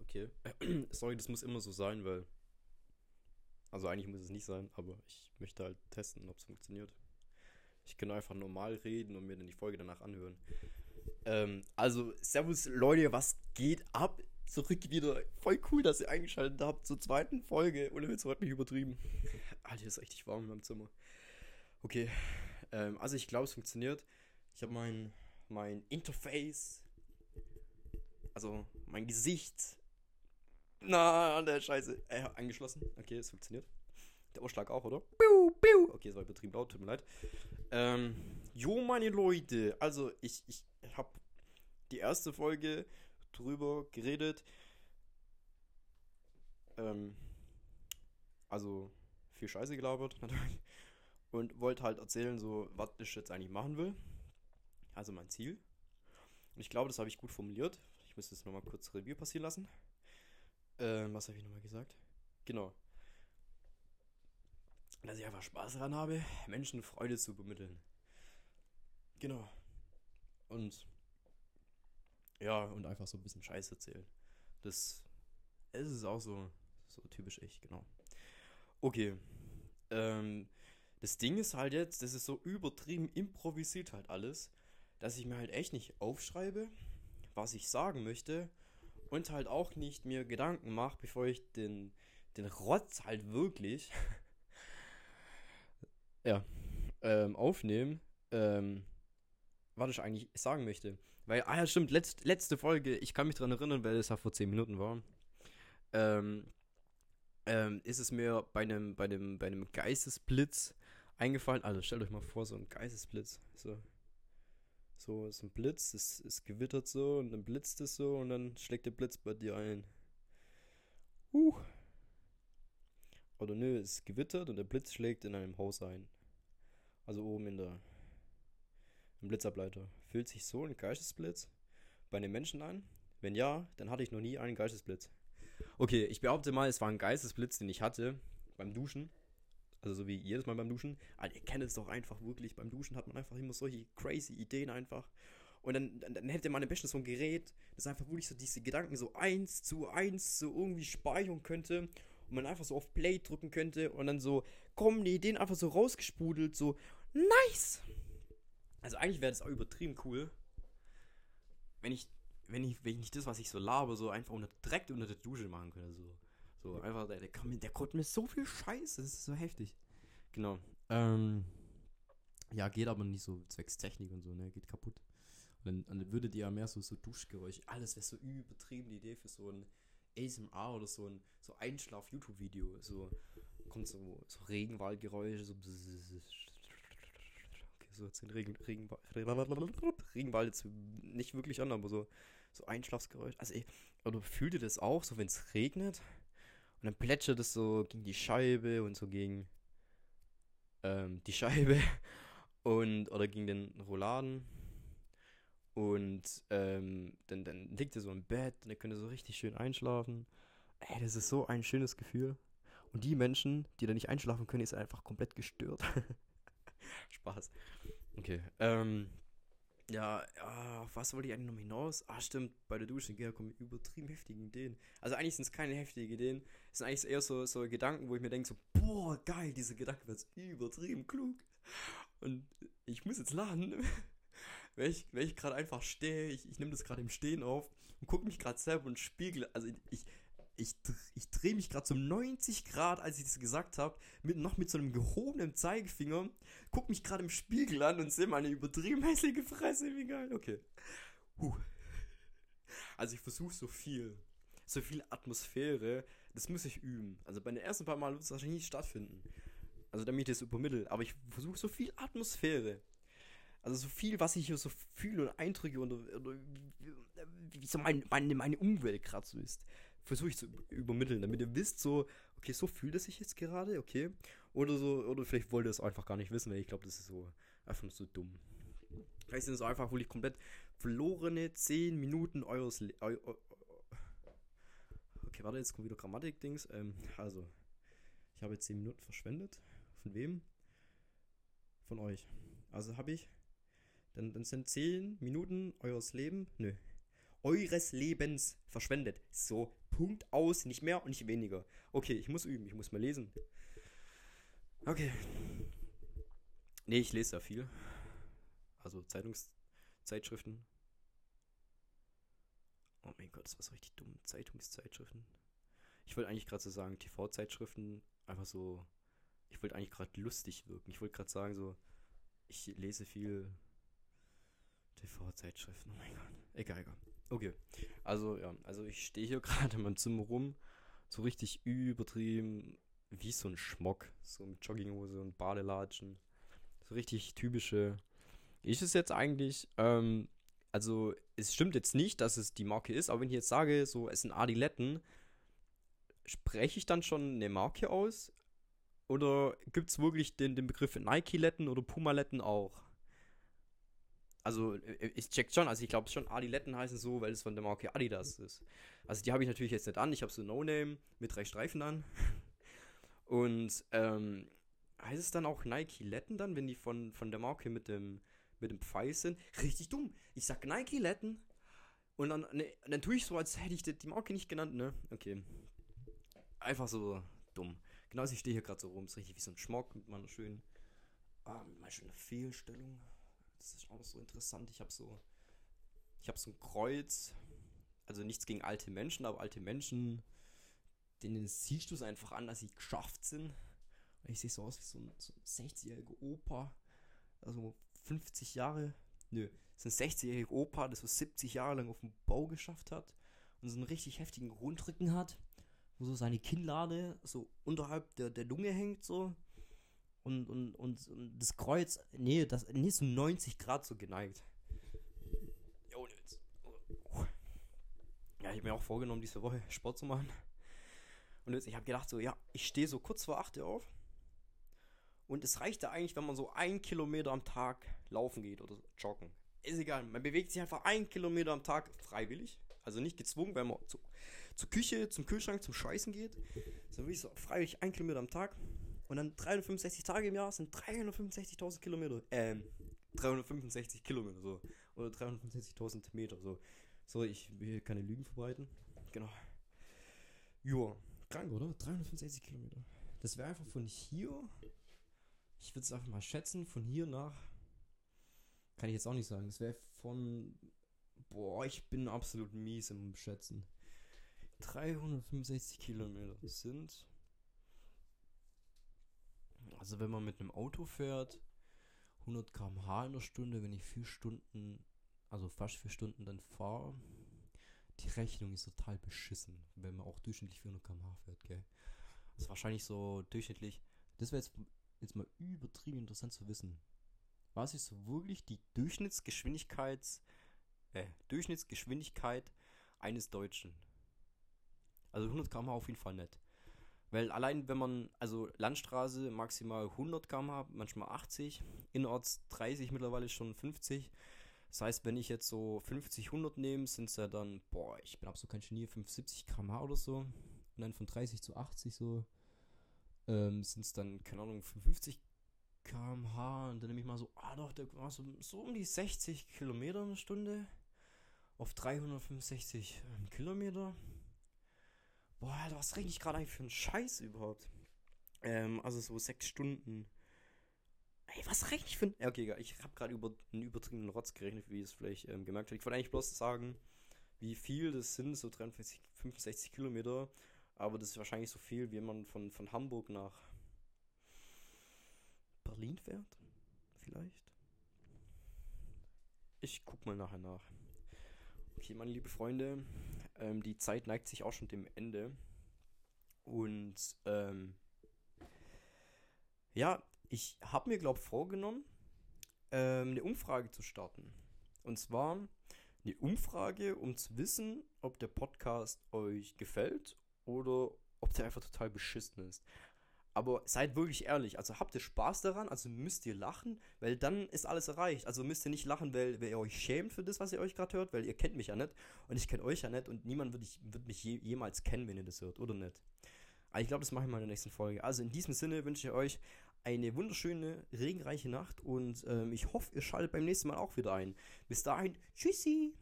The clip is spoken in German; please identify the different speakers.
Speaker 1: Okay. Sorry, das muss immer so sein, weil. Also eigentlich muss es nicht sein, aber ich möchte halt testen, ob es funktioniert. Ich kann einfach normal reden und mir dann die Folge danach anhören. Ähm, also, Servus Leute, was geht ab? Zurück wieder. Voll cool, dass ihr eingeschaltet habt zur zweiten Folge. Ohne Witz, heute nicht übertrieben. Alter, ist richtig warm in meinem Zimmer. Okay. Ähm, also, ich glaube, es funktioniert. Ich habe mein, mein Interface. Also, mein Gesicht. Na, der Scheiße. Äh, angeschlossen. Okay, es funktioniert. Der Ausschlag auch, oder? Piu, piu. Okay, es war übertrieben laut, tut mir leid. Ähm, jo, meine Leute. Also, ich, ich habe die erste Folge drüber geredet. Ähm, also, viel Scheiße gelabert, natürlich. Und wollte halt erzählen, so, was ich jetzt eigentlich machen will. Also mein Ziel. Und ich glaube, das habe ich gut formuliert. Ich müsste es nochmal kurz Review passieren lassen. Ähm, was habe ich nochmal gesagt? Genau. Dass ich einfach Spaß daran habe, Menschen Freude zu übermitteln. Genau. Und ja, und einfach so ein bisschen Scheiß erzählen. Das es ist auch so, so typisch ich, genau. Okay. Ähm, das Ding ist halt jetzt, das ist so übertrieben improvisiert halt alles, dass ich mir halt echt nicht aufschreibe, was ich sagen möchte und halt auch nicht mir Gedanken mache, bevor ich den, den Rotz halt wirklich ja, ähm, aufnehme, ähm, was ich eigentlich sagen möchte. Weil, ah ja, stimmt, letzt, letzte Folge, ich kann mich daran erinnern, weil es ja vor 10 Minuten war, ähm, ähm, ist es mir bei einem, bei bei Geistesblitz eingefallen. Also stellt euch mal vor, so ein Geistesblitz. So, so ist ein Blitz, es, es gewittert so und dann blitzt es so und dann schlägt der Blitz bei dir ein. Huh. Oder nö, es gewittert und der Blitz schlägt in einem Haus ein. Also oben in der im Blitzableiter. Fühlt sich so ein Geistesblitz bei einem Menschen an? Wenn ja, dann hatte ich noch nie einen Geistesblitz. Okay, ich behaupte mal, es war ein Geistesblitz, den ich hatte beim Duschen. Also so wie jedes Mal beim Duschen. Aber ihr kennt es doch einfach wirklich. Beim Duschen hat man einfach immer solche crazy Ideen einfach. Und dann, dann, dann hätte man am besten so ein Gerät, das einfach wirklich so diese Gedanken so eins zu eins so irgendwie speichern könnte. Und man einfach so auf Play drücken könnte. Und dann so kommen die Ideen einfach so rausgespudelt. So, nice! Also eigentlich wäre das auch übertrieben cool, wenn ich, wenn ich, wenn ich das, was ich so labe, so einfach unter, direkt unter der Dusche machen könnte. So, so einfach, der, der, der konnte mir so viel Scheiße, das ist so heftig. Genau. Ähm, ja, geht aber nicht so zwecks Technik und so, ne, geht kaputt. Und dann, dann würdet ihr ja mehr so, so Duschgeräusche, alles wäre so übertrieben, die Idee für so ein ASMR oder so ein so Einschlaf-YouTube-Video. So kommt so, so Regenwaldgeräusche, so so jetzt den Regen, Regenwald, Regenwald jetzt nicht wirklich an, aber so, so Einschlafsgeräusch. Also, ey, oder fühlt ihr das auch, so wenn es regnet? Und dann plätschert es so gegen die Scheibe und so gegen ähm, die Scheibe und oder gegen den Rouladen. Und ähm, dann, dann liegt ihr so im Bett und ihr könnt so richtig schön einschlafen. Ey, das ist so ein schönes Gefühl. Und die Menschen, die da nicht einschlafen können, ist einfach komplett gestört. Spaß. Okay. Ähm, ja, auf was wollte ich eigentlich noch hinaus? Ah, stimmt, bei der Dusche, ja, kommen übertrieben heftige Ideen. Also eigentlich sind es keine heftigen Ideen. Es sind eigentlich eher so, so Gedanken, wo ich mir denke, so, boah, geil, diese Gedanke wird übertrieben klug. Und ich muss jetzt lachen, weil ich, ich gerade einfach stehe, ich, ich nehme das gerade im Stehen auf und gucke mich gerade selber und spiegel. Also ich, ich, ich drehe mich gerade um 90 Grad, als ich das gesagt habe, mit, noch mit so einem gehobenen Zeigefinger, guck mich gerade im Spiegel an und sehe meine übertrieben hässliche Fresse, wie geil, okay. Huh. Also ich versuche so viel, so viel Atmosphäre, das muss ich üben. Also bei den ersten paar Mal wird es wahrscheinlich nicht stattfinden. Also damit ich das übermittle, aber ich versuche so viel Atmosphäre. Also so viel, was ich hier so fühle und Eindrücke und oder, wie so mein, meine, meine Umwelt gerade so ist versuche ich zu übermitteln, damit ihr wisst, so, okay, so fühlt es sich jetzt gerade, okay. Oder so, oder vielleicht wollt ihr es einfach gar nicht wissen, weil ich glaube, das ist so einfach nur so dumm. Vielleicht sind es einfach wirklich komplett verlorene 10 Minuten eures Le eu Okay, warte, jetzt kommt wieder Grammatik-Dings. Ähm, also, ich habe jetzt 10 Minuten verschwendet. Von wem? Von euch. Also habe ich. Dann, dann sind 10 Minuten eures Leben. Nö. eures Lebens verschwendet. So, Punkt aus, nicht mehr und nicht weniger. Okay, ich muss üben, ich muss mal lesen. Okay. Nee, ich lese ja viel. Also Zeitungszeitschriften. Oh mein Gott, das war so richtig dumm. Zeitungszeitschriften. Ich wollte eigentlich gerade so sagen, TV-Zeitschriften, einfach so. Ich wollte eigentlich gerade lustig wirken. Ich wollte gerade sagen, so, ich lese viel TV-Zeitschriften. Oh mein Gott. Egal, egal. Okay. Also, ja, also ich stehe hier gerade in meinem Zimmer rum. So richtig übertrieben, wie so ein Schmock. So mit Jogginghose und Badelatschen. So richtig typische. Ist es jetzt eigentlich, ähm, also es stimmt jetzt nicht, dass es die Marke ist, aber wenn ich jetzt sage, so es sind Adiletten, spreche ich dann schon eine Marke aus? Oder gibt es wirklich den, den Begriff Nike-Letten oder Puma-Letten auch? Also, äh, ich check schon, also ich glaube schon, Adiletten heißen so, weil es von der Marke Adidas ist. Also, die habe ich natürlich jetzt nicht an, ich habe so No-Name mit drei Streifen an. Und, ähm, heißt es dann auch Nike-Letten dann, wenn die von, von der Marke mit dem, mit dem Pfeil sind? Richtig dumm. Ich sag Nike-Letten und dann, ne, dann tue ich so, als hätte ich die Marke nicht genannt, ne? Okay. Einfach so dumm. Genauso, ich stehe hier gerade so rum, ist richtig wie so ein Schmock mit meiner schönen, ah, mit meiner schönen Fehlstellung. Das ist auch so interessant. Ich habe so, ich habe so ein Kreuz. Also nichts gegen alte Menschen, aber alte Menschen, denen siehst du es einfach an, dass sie geschafft sind. Und ich sehe so aus wie so ein, so ein 60-jähriger Opa. Also 50 Jahre. Nö, so ein 60-jähriger Opa, der so 70 Jahre lang auf dem Bau geschafft hat und so einen richtig heftigen Rundrücken hat, wo so seine Kinnlade so unterhalb der, der Lunge hängt, so. Und, und, und, und das Kreuz, nee, das, nee, so 90 Grad so geneigt. Ja, ich habe mir auch vorgenommen, diese Woche Sport zu machen. Und jetzt, ich habe gedacht, so, ja, ich stehe so kurz vor 8 Uhr auf. Und es reicht ja eigentlich, wenn man so ein Kilometer am Tag laufen geht oder joggen. Ist egal, man bewegt sich einfach ein Kilometer am Tag freiwillig. Also nicht gezwungen, wenn man zu, zur Küche, zum Kühlschrank, zum Scheißen geht. So wie so freiwillig ein Kilometer am Tag. Und dann 365 Tage im Jahr sind 365.000 Kilometer. Ähm, 365 Kilometer so. Oder 365.000 Meter so. So, ich will keine Lügen verbreiten. Genau. Joa, krank, oder? 365 Kilometer. Das wäre einfach von hier. Ich würde es einfach mal schätzen, von hier nach. Kann ich jetzt auch nicht sagen. Das wäre von. Boah, ich bin absolut mies im Schätzen. 365 Kilometer sind also wenn man mit einem Auto fährt, 100 km/h in der Stunde, wenn ich vier Stunden, also fast vier Stunden dann fahre, die Rechnung ist total beschissen, wenn man auch durchschnittlich 400 km/h fährt, gell? Das ist wahrscheinlich so durchschnittlich. Das wäre jetzt, jetzt mal übertrieben interessant zu wissen. Was ist so wirklich die Durchschnittsgeschwindigkeits, äh, Durchschnittsgeschwindigkeit eines Deutschen? Also 100 km/h auf jeden Fall nicht. Weil allein wenn man, also Landstraße maximal 100 km/h, manchmal 80, innerorts 30, mittlerweile schon 50. Das heißt, wenn ich jetzt so 50, 100 nehme, sind es ja dann, boah, ich bin absolut kein Genie, 75 km/h oder so. Und dann von 30 zu 80 so, ähm, sind es dann, keine Ahnung, 55 km/h. Und dann nehme ich mal so, ah doch, der war so, so um die 60 Kilometer eine Stunde. Auf 365 ähm, Kilometer. Boah, Alter, was rede ich gerade eigentlich für einen Scheiß überhaupt? Ähm, also so sechs Stunden. Ey, was rechne ich für ein. Okay, egal. Ich habe gerade über einen übertriebenen Rotz gerechnet, wie ihr es vielleicht ähm, gemerkt habt. Ich wollte eigentlich bloß sagen, wie viel das sind, so 43, 65 Kilometer. Aber das ist wahrscheinlich so viel, wie man von, von Hamburg nach Berlin fährt. Vielleicht. Ich guck mal nachher nach. Okay, meine liebe Freunde, ähm, die Zeit neigt sich auch schon dem Ende. Und ähm, ja, ich habe mir, glaube ich, vorgenommen, ähm, eine Umfrage zu starten. Und zwar eine Umfrage, um zu wissen, ob der Podcast euch gefällt oder ob der einfach total beschissen ist. Aber seid wirklich ehrlich, also habt ihr Spaß daran, also müsst ihr lachen, weil dann ist alles erreicht. Also müsst ihr nicht lachen, weil, weil ihr euch schämt für das, was ihr euch gerade hört, weil ihr kennt mich ja nicht und ich kenne euch ja nicht und niemand wird, ich, wird mich je, jemals kennen, wenn ihr das hört, oder nicht? Aber ich glaube, das mache ich mal in der nächsten Folge. Also in diesem Sinne wünsche ich euch eine wunderschöne, regenreiche Nacht und ähm, ich hoffe, ihr schaltet beim nächsten Mal auch wieder ein. Bis dahin, tschüssi!